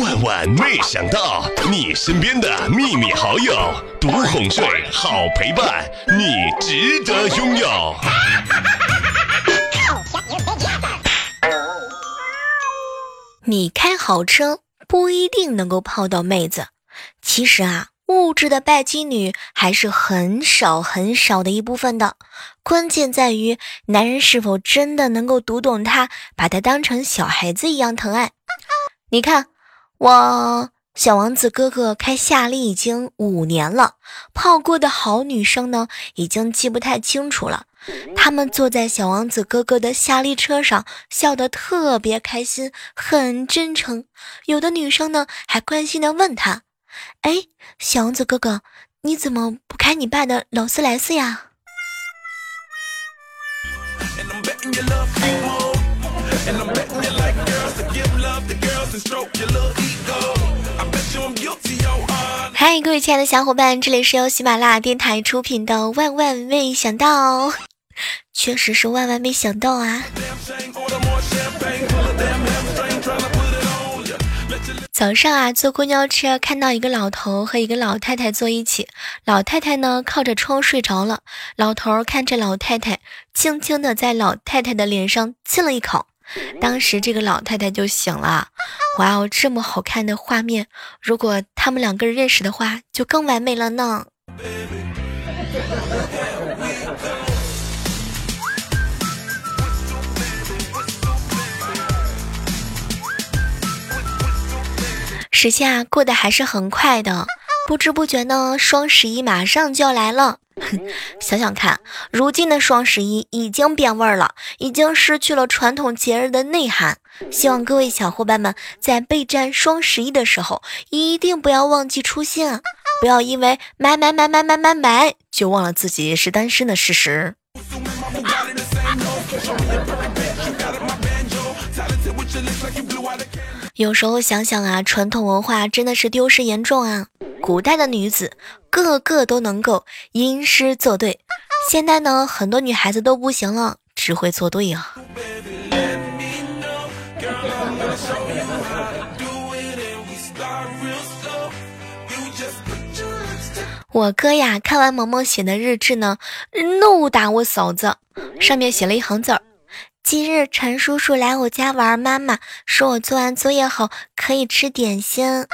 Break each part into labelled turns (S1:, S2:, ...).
S1: 万万没想到，你身边的秘密好友，独哄睡，好陪伴，你值得拥有。
S2: 你开好车不一定能够泡到妹子，其实啊，物质的拜金女还是很少很少的一部分的。关键在于男人是否真的能够读懂她，把她当成小孩子一样疼爱。你看。我小王子哥哥开夏利已经五年了，泡过的好女生呢，已经记不太清楚了。他们坐在小王子哥哥的夏利车上，笑得特别开心，很真诚。有的女生呢，还关心的问他：“哎，小王子哥哥，你怎么不开你爸的劳斯莱斯呀？”嗨，各位亲爱的小伙伴，这里是由喜马拉雅电台出品的《万万没想到》，确实是万万没想到啊！早上啊，坐公交车看到一个老头和一个老太太坐一起，老太太呢靠着窗睡着了，老头看着老太太，轻轻的在老太太的脸上亲了一口。当时这个老太太就醒了，哇哦，这么好看的画面，如果他们两个人认识的话，就更完美了呢。时间啊，过得还是很快的，不知不觉呢，双十一马上就要来了。想想看，如今的双十一已经变味儿了，已经失去了传统节日的内涵。希望各位小伙伴们在备战双十一的时候，一定不要忘记初心啊！不要因为买买买买买买买，就忘了自己是单身的事实。有时候想想啊，传统文化真的是丢失严重啊！古代的女子个个都能够吟诗作对，现在呢，很多女孩子都不行了，只会作对啊。我哥呀，看完萌萌写的日志呢，怒打我嫂子，上面写了一行字儿。今日陈叔叔来我家玩，妈妈说我做完作业后可以吃点心，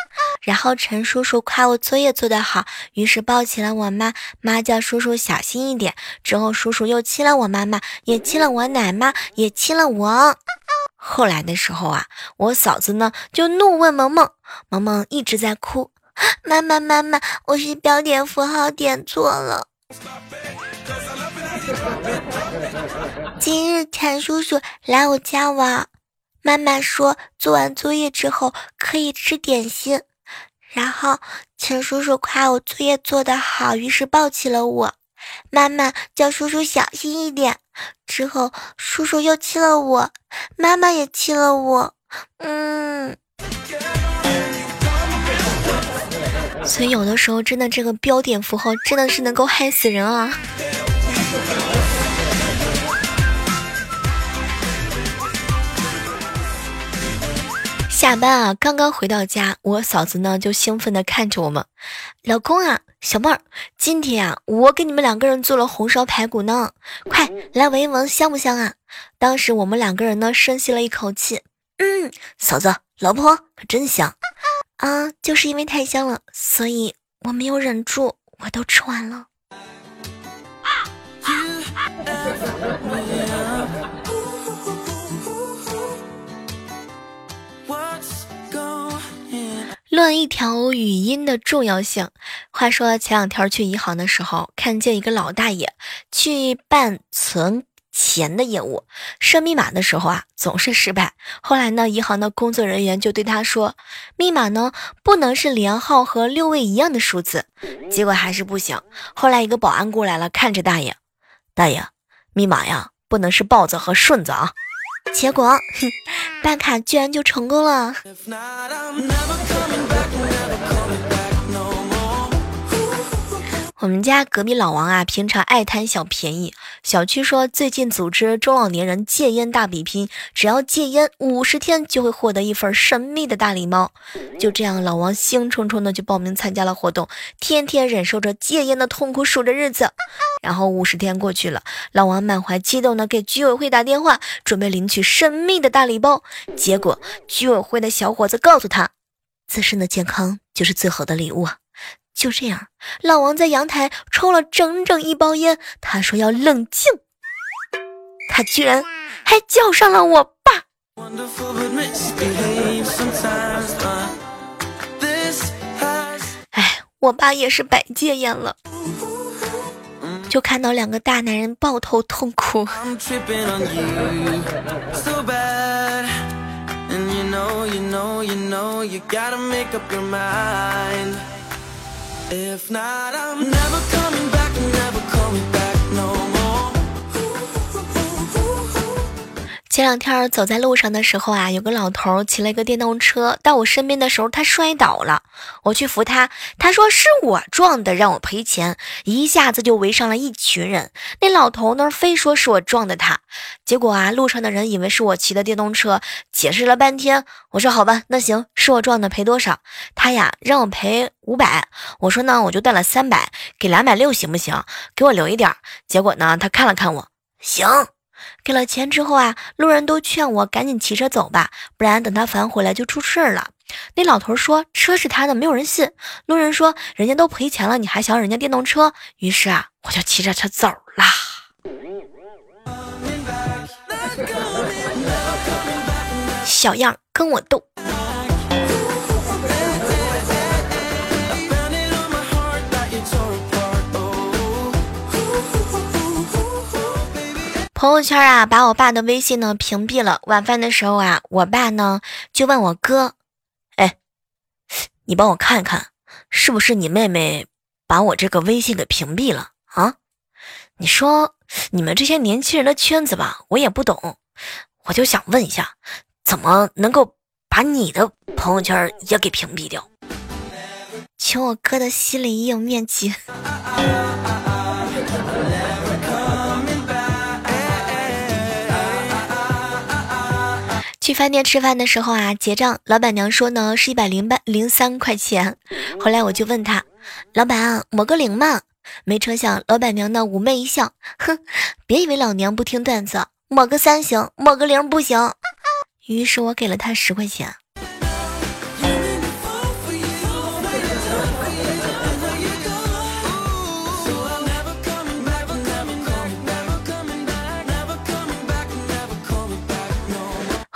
S2: 然后陈叔叔夸我作业做得好，于是抱起了我妈，妈叫叔叔小心一点。之后叔叔又亲了我妈妈，也亲了我奶妈，也亲了我。后来的时候啊，我嫂子呢就怒问萌萌，萌萌一直在哭，妈妈妈妈，我是标点符号点错了。今日陈叔叔来我家玩，妈妈说做完作业之后可以吃点心，然后陈叔叔夸我作业做得好，于是抱起了我。妈妈叫叔叔小心一点，之后叔叔又亲了我，妈妈也亲了我。嗯，所以有的时候真的这个标点符号真的是能够害死人啊。下班啊，刚刚回到家，我嫂子呢就兴奋的看着我们，老公啊，小妹儿，今天啊，我给你们两个人做了红烧排骨呢，快来闻一闻，香不香啊？当时我们两个人呢深吸了一口气，嗯，嫂子，老婆可真香。啊，就是因为太香了，所以我没有忍住，我都吃完了。论一条语音的重要性。话说前两天去银行的时候，看见一个老大爷去办存钱的业务，设密码的时候啊，总是失败。后来呢，银行的工作人员就对他说，密码呢不能是连号和六位一样的数字。结果还是不行。后来一个保安过来了，看着大爷，大爷，密码呀不能是豹子和顺子啊。结果，办卡居然就成功了。我们家隔壁老王啊，平常爱贪小便宜。小区说最近组织中老年人戒烟大比拼，只要戒烟五十天就会获得一份神秘的大礼包。就这样，老王兴冲冲的就报名参加了活动，天天忍受着戒烟的痛苦，数着日子。然后五十天过去了，老王满怀激动的给居委会打电话，准备领取神秘的大礼包。结果居委会的小伙子告诉他，自身的健康就是最好的礼物啊。就这样，老王在阳台抽了整整一包烟。他说要冷静，他居然还叫上了我爸。哎，我爸也是百戒烟了，就看到两个大男人抱头痛哭。If not, I'm never coming back, never coming back. 前两天走在路上的时候啊，有个老头骑了一个电动车到我身边的时候，他摔倒了，我去扶他，他说是我撞的，让我赔钱，一下子就围上了一群人。那老头呢，非说是我撞的他，结果啊，路上的人以为是我骑的电动车，解释了半天。我说好吧，那行，是我撞的，赔多少？他呀，让我赔五百。我说呢，我就带了三百，给两百六行不行？给我留一点。结果呢，他看了看我，行。给了钱之后啊，路人都劝我赶紧骑车走吧，不然等他返回来就出事儿了。那老头说车是他的，没有人信。路人说人家都赔钱了，你还想要人家电动车？于是啊，我就骑着车走啦。小样，跟我斗。朋友圈啊，把我爸的微信呢屏蔽了。晚饭的时候啊，我爸呢就问我哥：“哎，你帮我看看，是不是你妹妹把我这个微信给屏蔽了啊？”你说你们这些年轻人的圈子吧，我也不懂。我就想问一下，怎么能够把你的朋友圈也给屏蔽掉？求我哥的心理阴影面积。去饭店吃饭的时候啊，结账，老板娘说呢是一百零八零三块钱。后来我就问他，老板抹个零嘛？没成想老板娘呢妩媚一笑，哼，别以为老娘不听段子，抹个三行，抹个零不行。于是我给了她十块钱。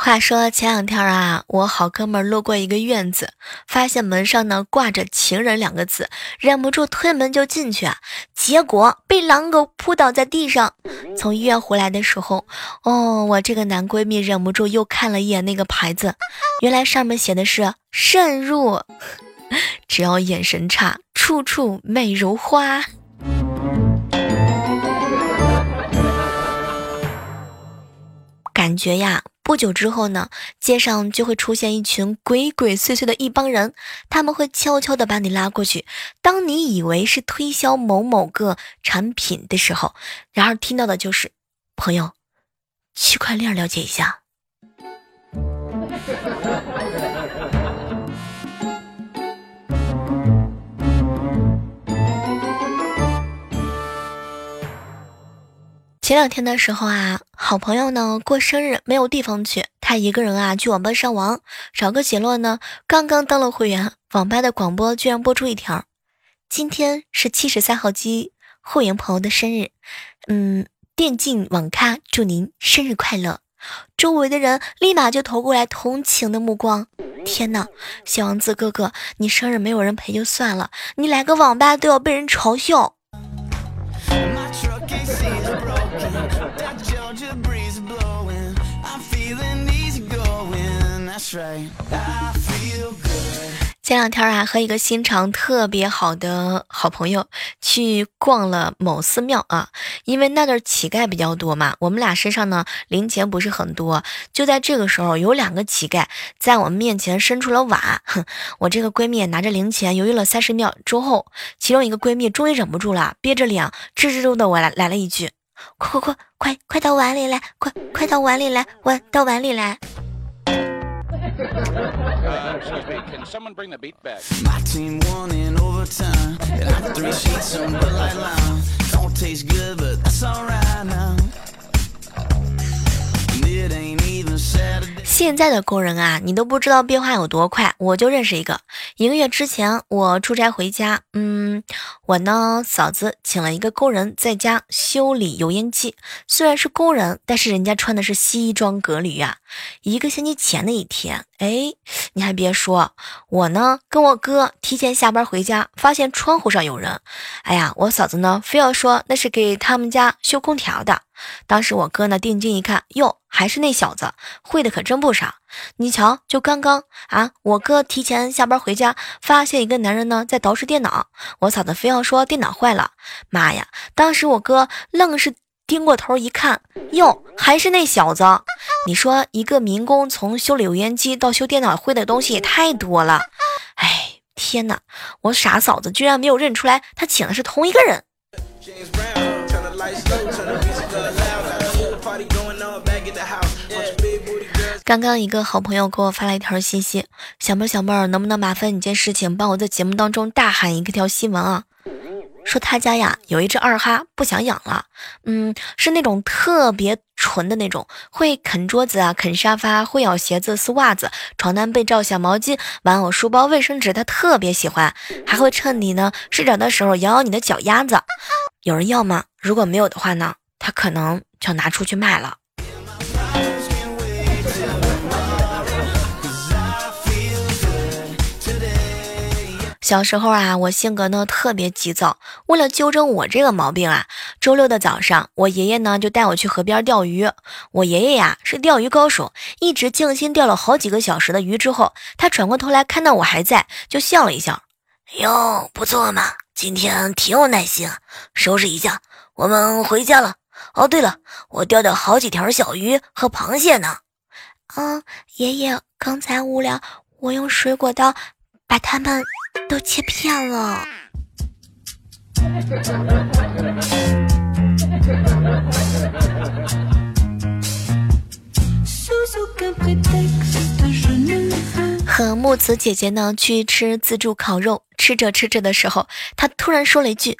S2: 话说前两天啊，我好哥们路过一个院子，发现门上呢挂着“情人”两个字，忍不住推门就进去啊，结果被狼狗扑倒在地上。从医院回来的时候，哦，我这个男闺蜜忍不住又看了一眼那个牌子，原来上面写的是“慎入”，只要眼神差，处处美如花。感觉呀。不久之后呢，街上就会出现一群鬼鬼祟祟的一帮人，他们会悄悄的把你拉过去。当你以为是推销某某个产品的时候，然而听到的就是“朋友，区块链了解一下。”前两天的时候啊，好朋友呢过生日没有地方去，他一个人啊去网吧上网，找个角落呢，刚刚登了会员，网吧的广播居然播出一条：今天是七十三号机会员朋友的生日，嗯，电竞网咖祝您生日快乐。周围的人立马就投过来同情的目光。天哪，小王子哥哥，你生日没有人陪就算了，你来个网吧都要被人嘲笑。前两天啊，和一个心肠特别好的好朋友去逛了某寺庙啊，因为那儿乞丐比较多嘛，我们俩身上呢零钱不是很多。就在这个时候，有两个乞丐在我们面前伸出了碗，哼，我这个闺蜜拿着零钱犹豫了三十秒之后，其中一个闺蜜终于忍不住了，憋着脸支支吾吾的我来来了一句：“快快快快快到碗里来，快快到碗里来，碗到碗里来。”现在的工人啊，你都不知道变化有多快。我就认识一个，一个月之前我出差回家，嗯，我呢嫂子请了一个工人在家修理油烟机。虽然是工人，但是人家穿的是西装革履呀。一个星期前的一天，哎，你还别说，我呢跟我哥提前下班回家，发现窗户上有人。哎呀，我嫂子呢非要说那是给他们家修空调的。当时我哥呢定睛一看，哟，还是那小子，会的可真不少。你瞧，就刚刚啊，我哥提前下班回家，发现一个男人呢在捯饬电脑，我嫂子非要说电脑坏了。妈呀！当时我哥愣是盯过头一看，哟，还是那小子。你说一个民工从修理油烟机到修电脑，会的东西也太多了。哎，天哪！我傻嫂子居然没有认出来，他请的是同一个人。刚刚一个好朋友给我发了一条信息，小妹儿小妹儿，能不能麻烦你件事情，帮我在节目当中大喊一个条新闻啊？说他家呀有一只二哈不想养了，嗯，是那种特别纯的那种，会啃桌子啊，啃沙发，会咬鞋子、撕袜子、床单、被罩、小毛巾、玩偶、书包、卫生纸，他特别喜欢，还会趁你呢睡着的时候咬咬你的脚丫子。有人要吗？如果没有的话呢，他可能就拿出去卖了。小时候啊，我性格呢特别急躁。为了纠正我这个毛病啊，周六的早上，我爷爷呢就带我去河边钓鱼。我爷爷呀是钓鱼高手，一直静心钓了好几个小时的鱼之后，他转过头来看到我还在，就笑了一笑：“哟，不错嘛，今天挺有耐心。收拾一下，我们回家了。哦，对了，我钓的好几条小鱼和螃蟹呢。嗯，爷爷，刚才无聊，我用水果刀把它们。”都切片了。和木子姐姐呢去吃自助烤肉，吃着吃着的时候，她突然说了一句：“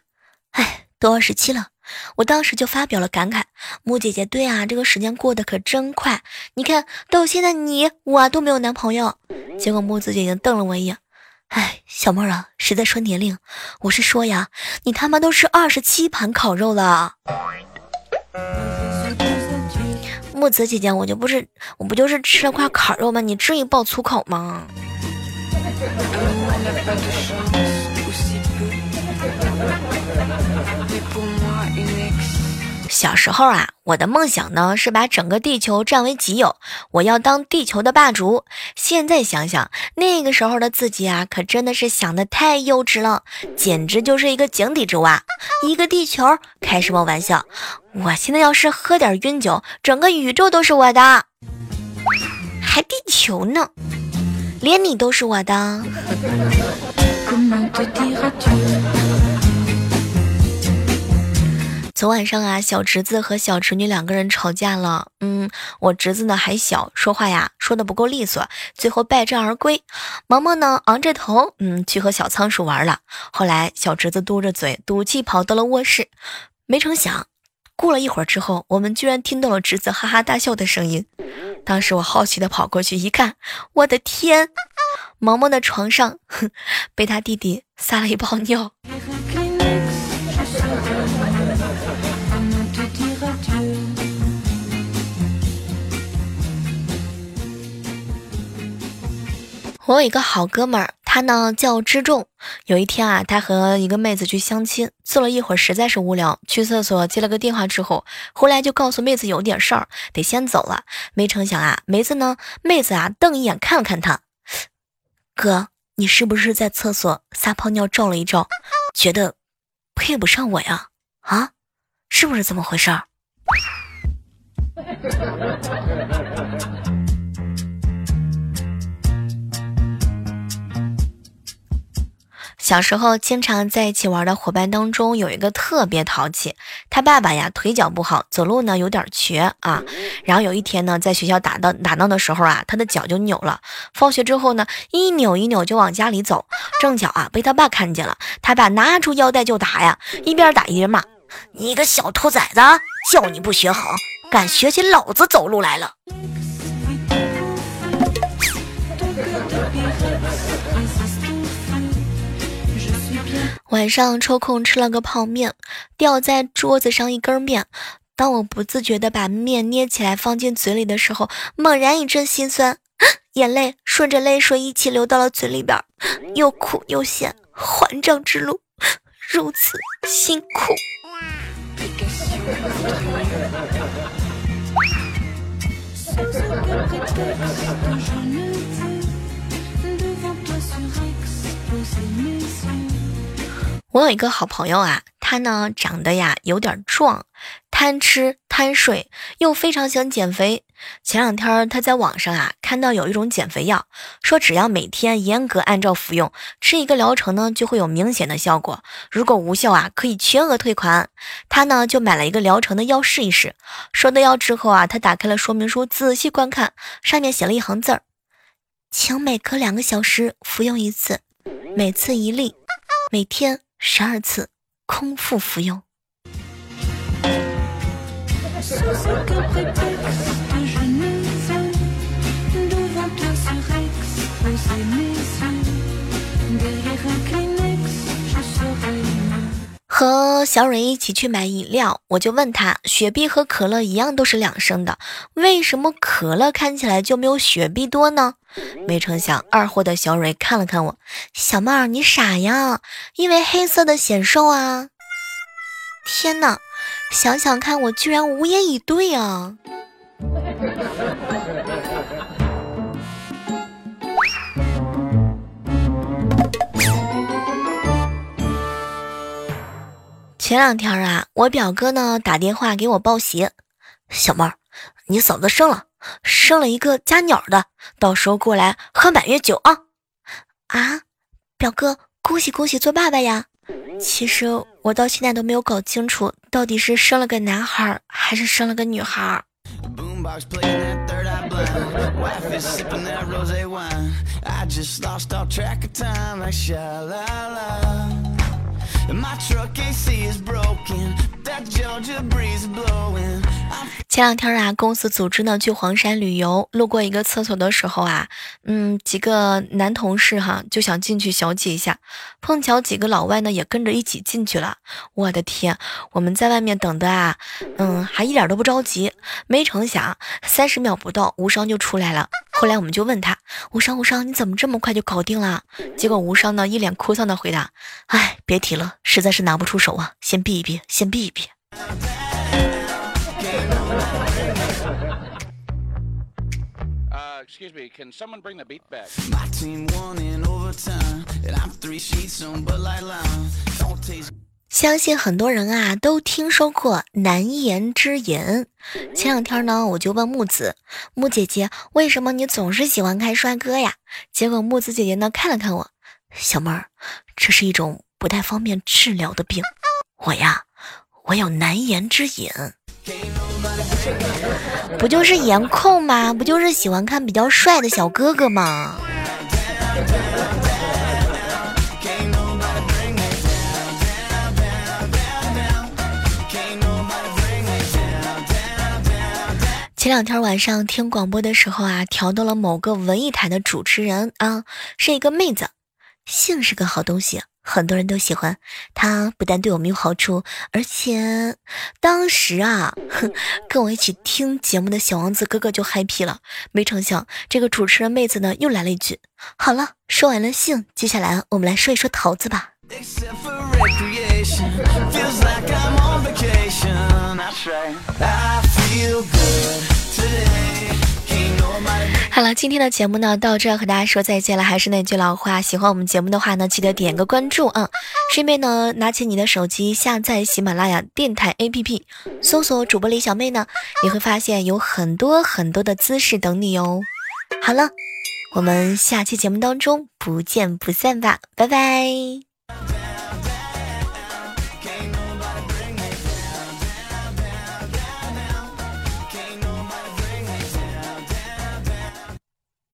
S2: 哎，都二十七了。”我当时就发表了感慨：“木姐姐，对啊，这个时间过得可真快。你看到现在，你我都没有男朋友。”结果木子姐姐瞪了我一眼。哎，小妹啊，谁在说年龄？我是说呀，你他妈都是二十七盘烤肉了。木子姐姐，我就不是，我不就是吃了块烤肉吗？你至于爆粗口吗？小时候啊，我的梦想呢是把整个地球占为己有，我要当地球的霸主。现在想想，那个时候的自己啊，可真的是想的太幼稚了，简直就是一个井底之蛙。一个地球，开什么玩笑？我现在要是喝点晕酒，整个宇宙都是我的，还地球呢？连你都是我的。昨晚上啊，小侄子和小侄女两个人吵架了。嗯，我侄子呢还小，说话呀说的不够利索，最后败阵而归。萌萌呢昂着头，嗯，去和小仓鼠玩了。后来小侄子嘟着嘴，赌气跑到了卧室。没成想，过了一会儿之后，我们居然听到了侄子哈哈大笑的声音。当时我好奇的跑过去一看，我的天，萌萌的床上，哼，被他弟弟撒了一泡尿。我有一个好哥们儿，他呢叫知仲。有一天啊，他和一个妹子去相亲，坐了一会儿，实在是无聊，去厕所接了个电话之后，回来就告诉妹子有点事儿，得先走了。没成想啊，妹子呢，妹子啊瞪一眼看了看他，哥，你是不是在厕所撒泡尿照了一照，觉得配不上我呀？啊，是不是这么回事儿？小时候经常在一起玩的伙伴当中，有一个特别淘气。他爸爸呀腿脚不好，走路呢有点瘸啊。然后有一天呢，在学校打闹打闹的时候啊，他的脚就扭了。放学之后呢，一扭一扭就往家里走，正巧啊被他爸看见了。他爸拿出腰带就打呀，一边打一边骂：“你个小兔崽子，叫你不学好，敢学起老子走路来了！”晚上抽空吃了个泡面，掉在桌子上一根面。当我不自觉地把面捏起来放进嘴里的时候，猛然一阵心酸，眼泪顺着泪水一起流到了嘴里边，又苦又咸，还账之路如此辛苦。我有一个好朋友啊，他呢长得呀有点壮，贪吃贪睡，又非常喜欢减肥。前两天他在网上啊看到有一种减肥药，说只要每天严格按照服用，吃一个疗程呢就会有明显的效果。如果无效啊，可以全额退款。他呢就买了一个疗程的药试一试。收到药之后啊，他打开了说明书，仔细观看，上面写了一行字儿：请每隔两个小时服用一次，每次一粒，每天。十二次空腹服用。和小蕊一起去买饮料，我就问他：雪碧和可乐一样都是两升的，为什么可乐看起来就没有雪碧多呢？没成想，二货的小蕊看了看我，小妹儿，你傻呀？因为黑色的显瘦啊！天哪，想想看，我居然无言以对啊！前两天啊，我表哥呢打电话给我报喜，小妹儿，你嫂子生了，生了一个家鸟的，到时候过来喝满月酒啊！啊，表哥，恭喜恭喜，做爸爸呀！其实我到现在都没有搞清楚，到底是生了个男孩还是生了个女孩。My truck AC is broken. That Georgia breeze blowing. I'm 前两天啊，公司组织呢去黄山旅游，路过一个厕所的时候啊，嗯，几个男同事哈就想进去小解一下，碰巧几个老外呢也跟着一起进去了。我的天，我们在外面等的啊，嗯，还一点都不着急。没成想，三十秒不到，无伤就出来了。后来我们就问他，无伤无伤，你怎么这么快就搞定了？结果无伤呢一脸哭丧的回答，哎，别提了，实在是拿不出手啊，先避一避，先避一避。相信很多人啊都听说过难言之隐。前两天呢，我就问木子木姐姐，为什么你总是喜欢看帅哥呀？结果木子姐姐呢看了看我，小妹儿，这是一种不太方便治疗的病。我呀，我有难言之隐。不就是颜控吗？不就是喜欢看比较帅的小哥哥吗？前两天晚上听广播的时候啊，调到了某个文艺台的主持人啊，是一个妹子，性是个好东西。很多人都喜欢他，不但对我们有好处，而且当时啊，跟我一起听节目的小王子哥哥就嗨皮了。没成想，这个主持人妹子呢又来了一句：“好了，说完了性，接下来我们来说一说桃子吧。”好了，今天的节目呢到这和大家说再见了。还是那句老话，喜欢我们节目的话呢，记得点个关注啊。顺便呢，拿起你的手机下载喜马拉雅电台 APP，搜索主播李小妹呢，你会发现有很多很多的姿势等你哦。好了，我们下期节目当中不见不散吧，拜拜。